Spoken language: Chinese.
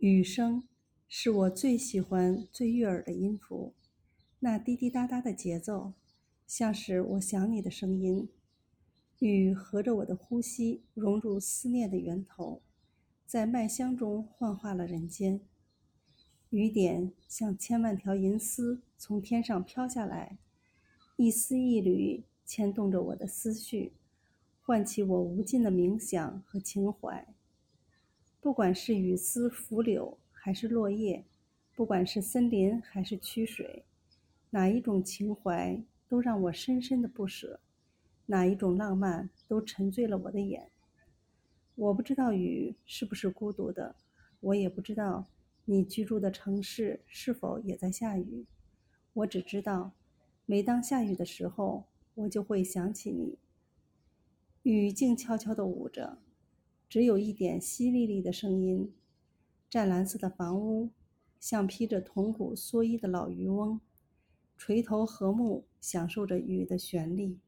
雨声是我最喜欢、最悦耳的音符，那滴滴答答的节奏，像是我想你的声音。雨合着我的呼吸，融入思念的源头，在麦香中幻化了人间。雨点像千万条银丝从天上飘下来，一丝一缕牵动着我的思绪，唤起我无尽的冥想和情怀。不管是雨丝拂柳，还是落叶；不管是森林，还是曲水，哪一种情怀都让我深深的不舍，哪一种浪漫都沉醉了我的眼。我不知道雨是不是孤独的，我也不知道你居住的城市是否也在下雨。我只知道，每当下雨的时候，我就会想起你。雨静悄悄地舞着。只有一点淅沥沥的声音，湛蓝色的房屋像披着铜鼓蓑衣的老渔翁，垂头和睦享受着雨的旋律。